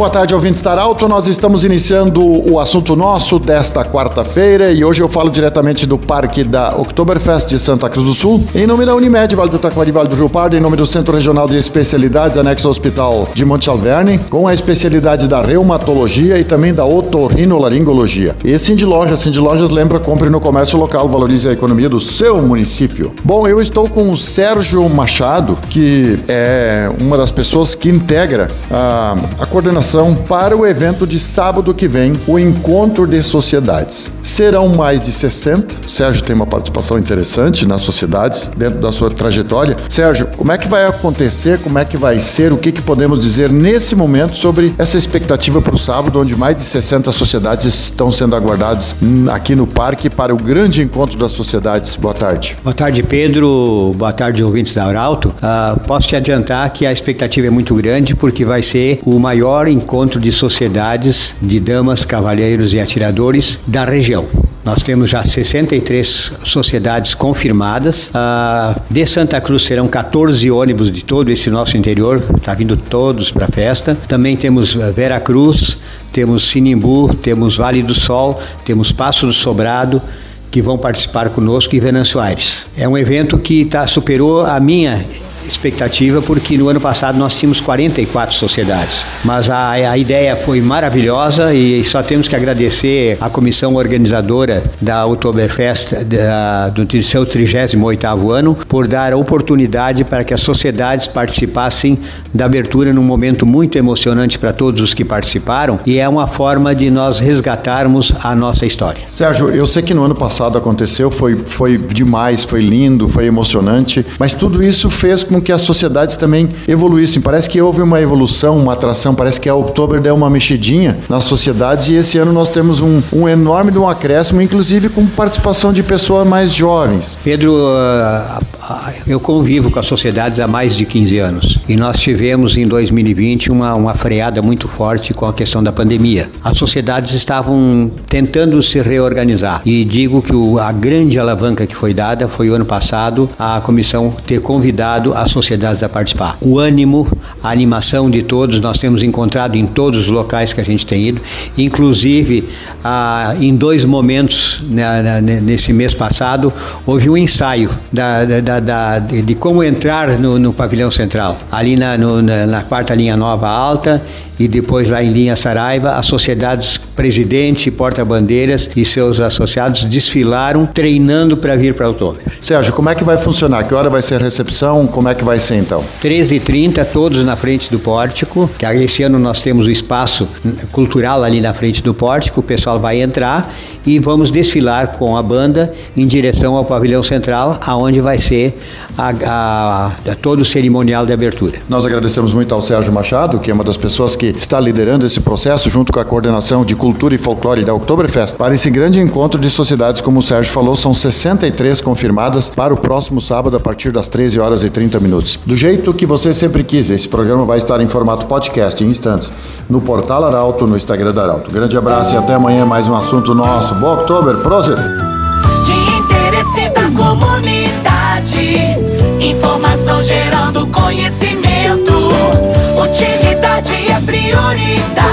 Boa tarde, ouvintes da Alto. Nós estamos iniciando o assunto nosso desta quarta-feira e hoje eu falo diretamente do Parque da Oktoberfest de Santa Cruz do Sul, em nome da Unimed, Vale do Taquari, Vale do Rio Pardo, em nome do Centro Regional de Especialidades, anexo ao Hospital de Monte Alverne, com a especialidade da reumatologia e também da otorrinolaringologia. E de Lojas, de Lojas, lembra, compre no comércio local, valorize a economia do seu município. Bom, eu estou com o Sérgio Machado, que é uma das pessoas que integra a, a coordenação para o evento de sábado que vem, o Encontro de Sociedades. Serão mais de 60. O Sérgio tem uma participação interessante nas sociedades dentro da sua trajetória. Sérgio, como é que vai acontecer? Como é que vai ser? O que, que podemos dizer nesse momento sobre essa expectativa para o sábado, onde mais de 60 sociedades estão sendo aguardadas aqui no parque para o grande encontro das sociedades? Boa tarde. Boa tarde, Pedro. Boa tarde, ouvintes da Arauto. Uh, posso te adiantar que a expectativa é muito grande porque vai ser o maior maior encontro de sociedades de damas, cavalheiros e atiradores da região. Nós temos já 63 sociedades confirmadas. Uh, de Santa Cruz serão 14 ônibus de todo esse nosso interior, está vindo todos para a festa. Também temos ah, Vera Cruz, temos Sinimbu, temos Vale do Sol, temos Passo do Sobrado que vão participar conosco e Venâncio Aires. É um evento que tá, superou a minha expectativa, porque no ano passado nós tínhamos 44 sociedades. Mas a, a ideia foi maravilhosa e só temos que agradecer à comissão organizadora da Oktoberfest do seu 38º ano por dar a oportunidade para que as sociedades participassem da abertura num momento muito emocionante para todos os que participaram e é uma forma de nós resgatarmos a nossa história. Sérgio, eu sei que no ano passado aconteceu, foi, foi demais, foi lindo, foi emocionante, mas tudo isso fez com que as sociedades também evoluíssem. Parece que houve uma evolução, uma atração, parece que a Oktober deu uma mexidinha nas sociedades e esse ano nós temos um, um enorme um acréscimo, inclusive com participação de pessoas mais jovens. Pedro, ah, ah, eu convivo com as sociedades há mais de 15 anos e nós tivemos em 2020 uma, uma freada muito forte com a questão da pandemia. As sociedades estavam tentando se reorganizar e digo que o, a grande alavanca que foi dada foi o ano passado a comissão ter convidado as sociedades a participar. O ânimo, a animação de todos, nós temos encontrado em todos os locais que a gente tem ido, inclusive ah, em dois momentos né, né nesse mês passado, houve um ensaio da, da, da, de como entrar no, no pavilhão central, ali na, no, na, na quarta linha nova alta e depois lá em linha Saraiva, as sociedades presidente, porta-bandeiras e seus associados desfilaram treinando para vir para o Oktober. Sérgio, como é que vai funcionar? Que hora vai ser a recepção? Como é que vai ser então? 13h30, todos na frente do pórtico. Esse ano nós temos o espaço cultural ali na frente do pórtico. O pessoal vai entrar e vamos desfilar com a banda em direção ao pavilhão central, aonde vai ser a, a, a, todo o cerimonial de abertura. Nós agradecemos muito ao Sérgio Machado, que é uma das pessoas que está liderando esse processo, junto com a coordenação de cultura e folclore da Oktoberfest, para esse grande encontro de sociedades, como o Sérgio falou, são 63 confirmadas para o próximo sábado, a partir das 13 horas e 30 minutos. Do jeito que você sempre quis, esse programa vai estar em formato podcast em instantes, no portal Arauto, no Instagram da Arauto. Grande abraço e até amanhã mais um assunto nosso. Bom Oktober, Prosit! De interesse da comunidade, informação gerando conhecimento. Utilidade é prioridade